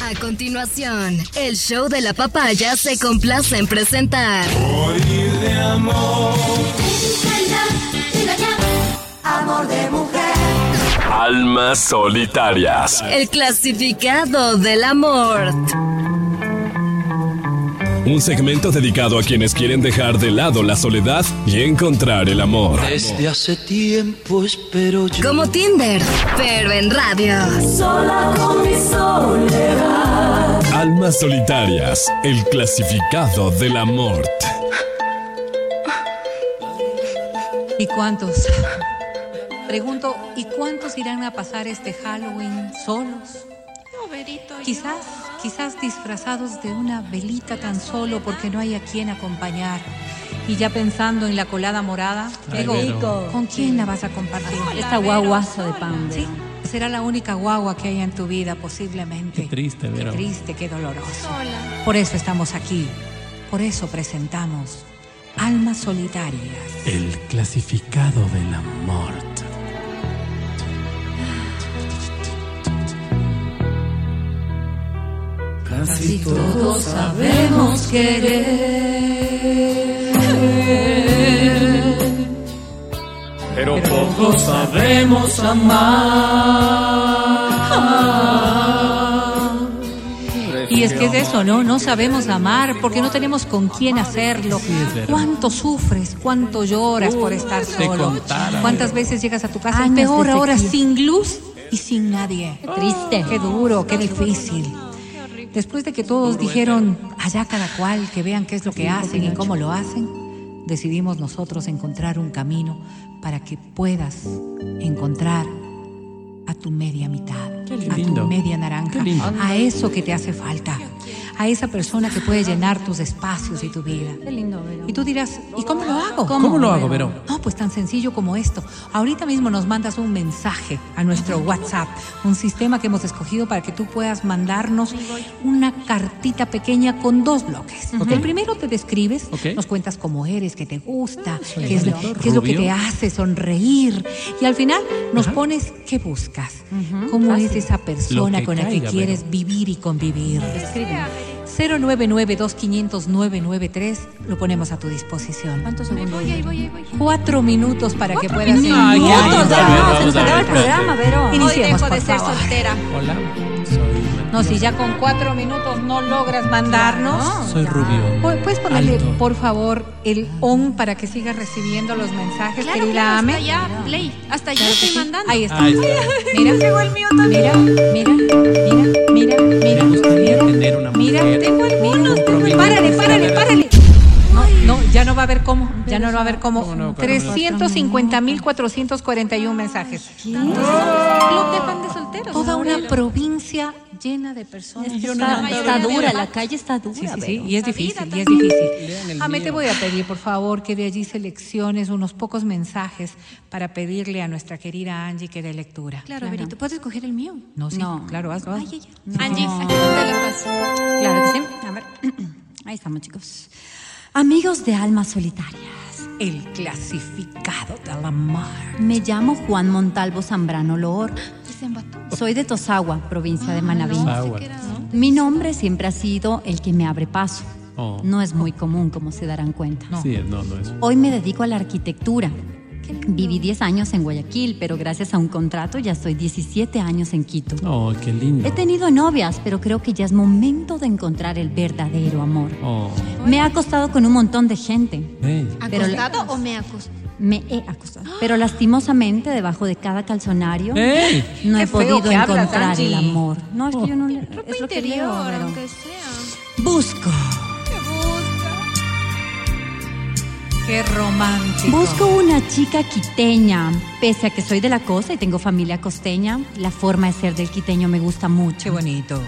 A continuación, el show de la papaya se complace en presentar. Amor de mujer. Almas solitarias. El clasificado del amor. Un segmento dedicado a quienes quieren dejar de lado la soledad y encontrar el amor. Desde hace tiempo espero yo. Como Tinder, pero en radio. Sola con mi soledad. Almas solitarias. El clasificado del amor. ¿Y cuántos? Pregunto, ¿y cuántos irán a pasar este Halloween solos? Quizás, quizás disfrazados de una velita tan solo porque no hay a quien acompañar. Y ya pensando en la colada morada, digo, ¿con quién la vas a compartir? Esta guaguazo de pan. Sí, será la única guagua que hay en tu vida posiblemente. Qué triste, Qué Vero. triste, qué doloroso. Por eso estamos aquí. Por eso presentamos Almas Solitarias. El clasificado del amor. Casi todos sabemos querer. Pero Pocos sabemos amar. Y es que es eso, ¿no? No sabemos amar porque no tenemos con quién hacerlo. ¿Cuánto sufres? ¿Cuánto lloras por estar solo? ¿Cuántas veces llegas a tu casa? Años peor ahora sin luz y sin nadie. Triste. Qué duro, qué difícil. Después de que todos dijeron allá cada cual que vean qué es lo que hacen y cómo lo hacen, decidimos nosotros encontrar un camino para que puedas encontrar a tu media mitad, a tu media naranja, a eso que te hace falta, a esa persona que puede llenar tus espacios y tu vida. Qué lindo, Vero. Y tú dirás, ¿y cómo lo hago? ¿Cómo lo hago, Vero? No, pues tan sencillo como esto. Ahorita mismo nos mandas un mensaje a nuestro WhatsApp, un sistema que hemos escogido para que tú puedas mandarnos una cartita pequeña con dos bloques. El primero te describes, nos cuentas cómo eres, qué te gusta, Soy qué es, lo, rubio. qué es lo que te hace sonreír. Y al final nos pones qué buscas, cómo es esa persona con la que caiga, quieres Vero. vivir y convivir. 099-2500-993 lo ponemos a tu disposición. ¿Cuántos segundos? Cuatro minutos para que puedas Ay, ay, Nosotros a ver, ya vamos se nos acaba el programa, Vero. Iniciemos, por favor. Hola, soy No, si ya con cuatro minutos no logras mandarnos. Soy rubio. Pu- ¿Puedes ponerle, Alto. por favor, el on para que sigas recibiendo los mensajes, querida Ame? hasta ya, Play. Hasta ya estoy mandando. Ahí está. Ahí está. Mira, llegó el mío Mira, mira, mira, mira, mira. Va a haber cómo. Ya no va a haber cómo. ¿Cómo no? 350.441 mensajes. Club de fan de solteros. Toda una provincia llena de personas. Es que Yo está, no- está dura, la calle está dura. Sí, sí, sí, y es difícil, y es difícil. el Ame, te voy a pedir, por favor, que de allí selecciones unos pocos mensajes para pedirle a nuestra querida Angie que dé lectura. Claro, Verito. ¿Puedes escoger el mío? No, sí, No. claro, hazlo, hazlo. Ay, ay, ay. Angie, aquí te la paso. Claro que sí. A ver. Ahí estamos, chicos. Amigos de Almas Solitarias. El clasificado de la mar. Me llamo Juan Montalvo Zambrano Loor. Soy de Tosagua, provincia de Manabí. Agua. Mi nombre siempre ha sido el que me abre paso. Oh. No es muy común, como se darán cuenta. Sí, no, no es. Hoy me dedico a la arquitectura. Viví 10 años en Guayaquil, pero gracias a un contrato ya estoy 17 años en Quito. Oh, qué lindo. He tenido novias, pero creo que ya es momento de encontrar el verdadero amor. Oh, Me ha acostado con un montón de gente. hey. Pero ¿Acostado o me acostado? Me he acostado. Pero lastimosamente, debajo de cada calzonario, no he podido hablas, encontrar el amor. No, es que yo no le. Ropa Es lo que interior, veo, pero- aunque sea. Busco. Qué romántico. Busco una chica quiteña. Pese a que soy de la costa y tengo familia costeña, la forma de ser del quiteño me gusta mucho. Qué bonito.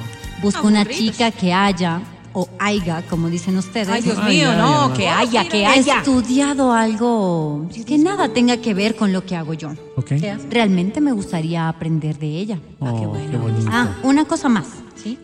Busco una chica que haya, o haya, como dicen ustedes, Ay, Dios Ay, mío, ay, no, ay. que haya, que haya. estudiado algo que nada tenga que ver con lo que hago yo. Ok. Realmente me gustaría aprender de ella. Oh, qué bonito. Ah, una cosa más.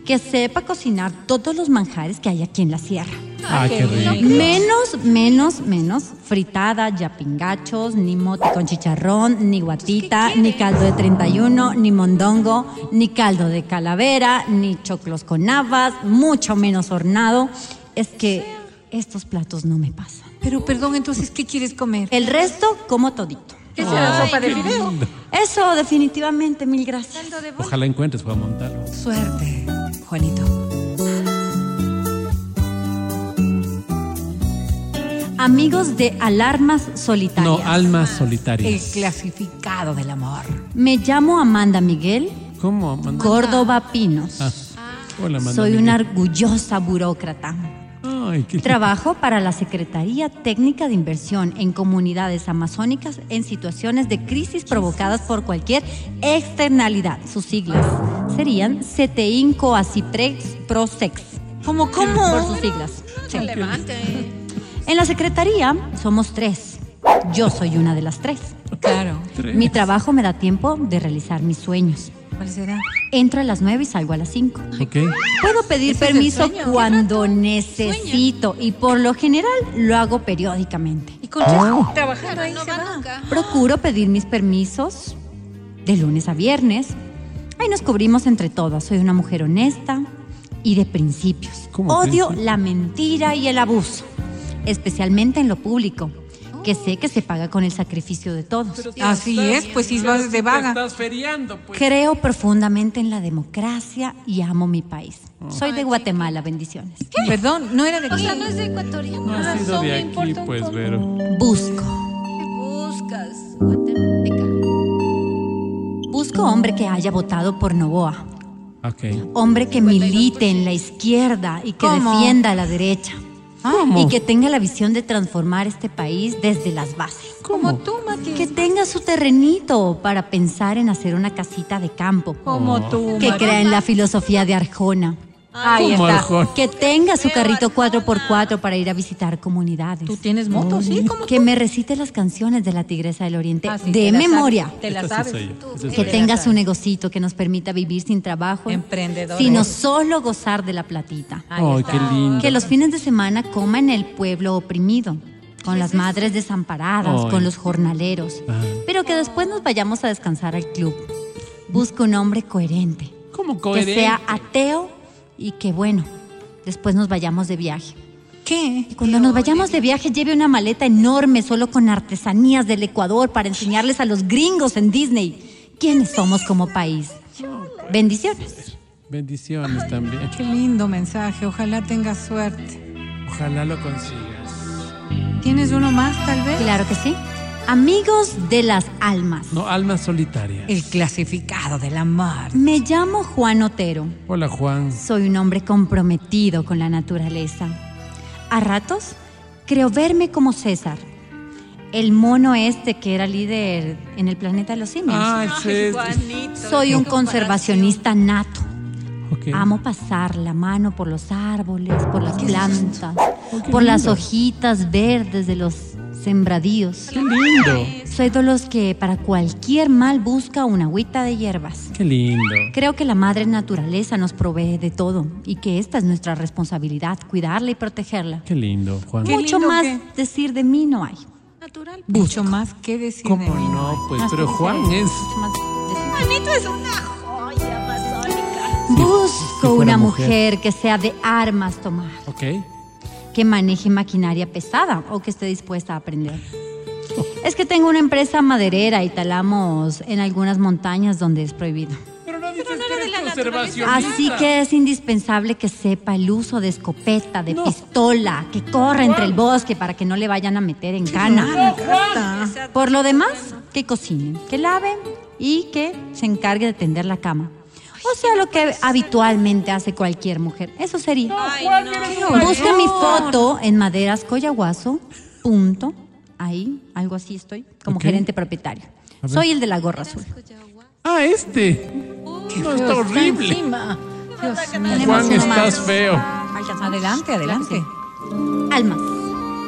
Que sepa cocinar todos los manjares que hay aquí en la sierra. Ah, qué rico. Menos, menos, menos fritada, yapingachos, ni moti con chicharrón, ni guatita, ni caldo de 31, ni mondongo, ni caldo de calavera, ni choclos con habas, mucho menos hornado. Es que estos platos no me pasan. Pero perdón, entonces, ¿qué quieres comer? El resto como todito. ¿Qué será sopa de fideo? Eso, definitivamente, mil gracias. Ojalá encuentres para montarlo. Suerte, Juanito. Amigos de Alarmas Solitarias. No, almas El solitarias. clasificado del amor. Me llamo Amanda Miguel ¿Cómo? Amanda? Córdoba Pinos. Ah, hola, Amanda Soy Miguel. una orgullosa burócrata. Ay, qué Trabajo para la Secretaría Técnica de Inversión en comunidades amazónicas en situaciones de crisis provocadas por cualquier externalidad. Sus siglas serían CETEINCO ACIPREX PROSEX. ¿Cómo, cómo? Por sus siglas. Sí. En la Secretaría somos tres. Yo soy una de las tres. Claro. Tres. Mi trabajo me da tiempo de realizar mis sueños. ¿Cuál será? Entro a las nueve y salgo a las cinco. Ok. Puedo pedir permiso cuando necesito y por lo general lo hago periódicamente. ¿Y con qué trabajando ahí se va? Procuro pedir mis permisos de lunes a viernes. Ahí nos cubrimos entre todas. Soy una mujer honesta y de principios. ¿Cómo Odio la mentira y el abuso, especialmente en lo público, que sé que se paga con el sacrificio de todos. Así es, pues si vas de vaga. Estás feriando, pues. Creo profundamente en la democracia y amo mi país. Soy de Guatemala, bendiciones. Perdón, no era de O sea, aquí. no es de ecuatoriano. No has sido de aquí, pues, Vero. Busco. ¿Qué buscas? Busco hombre que haya votado por Novoa. Ok. Hombre que milite en la izquierda y que ¿Cómo? defienda a la derecha. ¿Cómo? Y que tenga la visión de transformar este país desde las bases. Como tú, Mati. Que tenga su terrenito para pensar en hacer una casita de campo. Como tú, Que crea en la filosofía de Arjona. Ahí ¿Cómo, está. Que tenga su carrito 4x4 para ir a visitar comunidades. ¿Tú tienes moto? Sí, como Que me recite las canciones de la Tigresa del Oriente Ah, sí, de te la sabes. memoria. Te la Esta sí sabes. Que tenga su negocito que nos permita vivir sin trabajo. Emprendedora. Sino solo gozar de la platita. Ay, qué lindo. Que los fines de semana coma en el pueblo oprimido, con las madres desamparadas, Ay. con los jornaleros. Ah. Pero que después nos vayamos a descansar al club. Busco un hombre coherente, ¿Cómo que coherente? sea ateo y que, bueno, después nos vayamos de viaje. ¿Qué? Y cuando nos vayamos de viaje lleve una maleta enorme solo con artesanías del Ecuador para enseñarles a los gringos en Disney quiénes somos como país. Bendiciones. Bendiciones también. Qué lindo mensaje. Ojalá tengas suerte. Ojalá lo consigas. ¿Tienes uno más, tal vez? Claro que sí. Amigos de las almas. No, almas solitarias. El clasificado del amor. Me llamo Juan Otero. Hola, Juan. Soy un hombre comprometido con la naturaleza. A ratos creo verme como César, el mono este que era líder en el planeta de los simios. Ah, ese es. Soy un conservacionista nato. Amo pasar la mano por los árboles, por las plantas, por las hojitas verdes de los sembradíos. Qué lindo. Soy de los que para cualquier mal busca una agüita de hierbas. Qué lindo. Creo que la madre naturaleza nos provee de todo y que esta es nuestra responsabilidad, cuidarla y protegerla. Qué lindo, Juan. Qué Mucho lindo más que- decir de mí no hay. Natural. Mucho más que decir de ¿Cómo mí. no? Pues, Más pero Juan es. Juanito es una joya amazónica. Busco si una mujer. mujer que sea de armas tomar, Ok. Que maneje maquinaria pesada o que esté dispuesta a aprender. Es que tengo una empresa maderera y talamos en algunas montañas donde es prohibido. Pero no dices no que eres conservacionista. Así que es indispensable que sepa el uso de escopeta, de pistola, que corra entre el bosque para que no le vayan a meter en cana. Por lo demás, que cocine, que lave y que se encargue de tender la cama. O sea, lo que habitualmente hace cualquier mujer. Eso sería. Busca mi foto en Maderas Coyahuaso, punto. Ahí, algo así estoy, como gerente propietario. Soy el de la gorra azul. Ah, este. no, está horrible. Encima. Dios mío. Juan, estás feo. Adelante, adelante. Almas.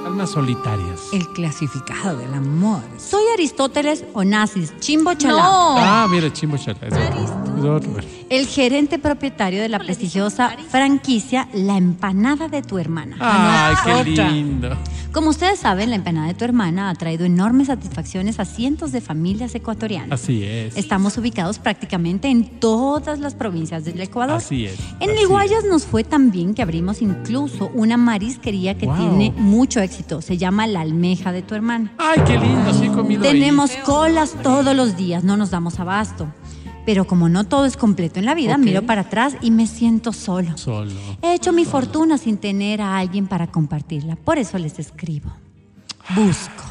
Almas solitarias. El clasificado del amor. Soy Aristóteles Onassis, chimbo chalá. No. Ah, mira, chimbo chala. El gerente propietario de la prestigiosa franquicia La Empanada de tu hermana. Ay, qué lindo. Como ustedes saben, la empanada de tu hermana ha traído enormes satisfacciones a cientos de familias ecuatorianas. Así es. Estamos ubicados prácticamente en todas las provincias del Ecuador. Así es, En así nos fue tan bien que abrimos incluso una marisquería que Wow. tiene mucho éxito. Se llama La Almeja de tu hermana. Ay, qué lindo, sí comido ahí. Tenemos colas todos los días, no nos damos abasto. Pero como no todo es completo en la vida, miro para atrás y me siento solo. Solo. He hecho mi fortuna sin tener a alguien para compartirla. Por eso les escribo. Busco.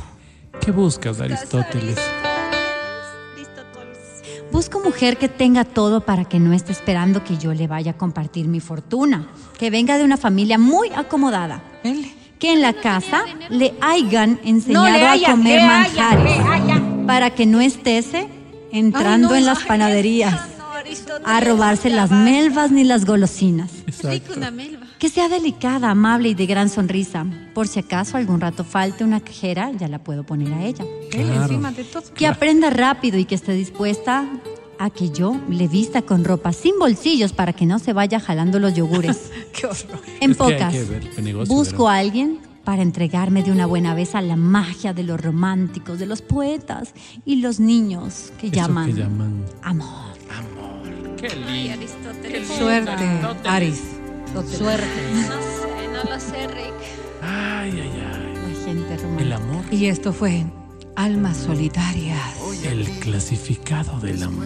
¿Qué buscas, Aristóteles? Busco mujer que tenga todo para que no esté esperando que yo le vaya a compartir mi fortuna. Que venga de una familia muy acomodada. Que en la casa le hayan enseñado le a comer manjares. Para que no estése entrando Ay, no, en las panaderías. No. A robarse las melvas ni las golosinas. Rico Exacto. una melva. Que sea delicada, amable y de gran sonrisa. Por si acaso algún rato falte una cajera, ya la puedo poner a ella. Claro. todo. Que aprenda rápido y que esté dispuesta a que yo le vista con ropa sin bolsillos para que no se vaya jalando los yogures. Qué horror. En Es pocas, que ver el negocio, busco a alguien para entregarme de una buena vez a la magia de los románticos, de los poetas y los niños que Eso llaman, que llaman amor. Qué Ay, lindo. Aristóteles. Suerte, Aristóteles. Aris. Suerte. No sé, no lo sé, Rick. Ay, ay, ay. La gente El romántica. amor. Y esto fue Almas Solitarias. El clasificado del amor.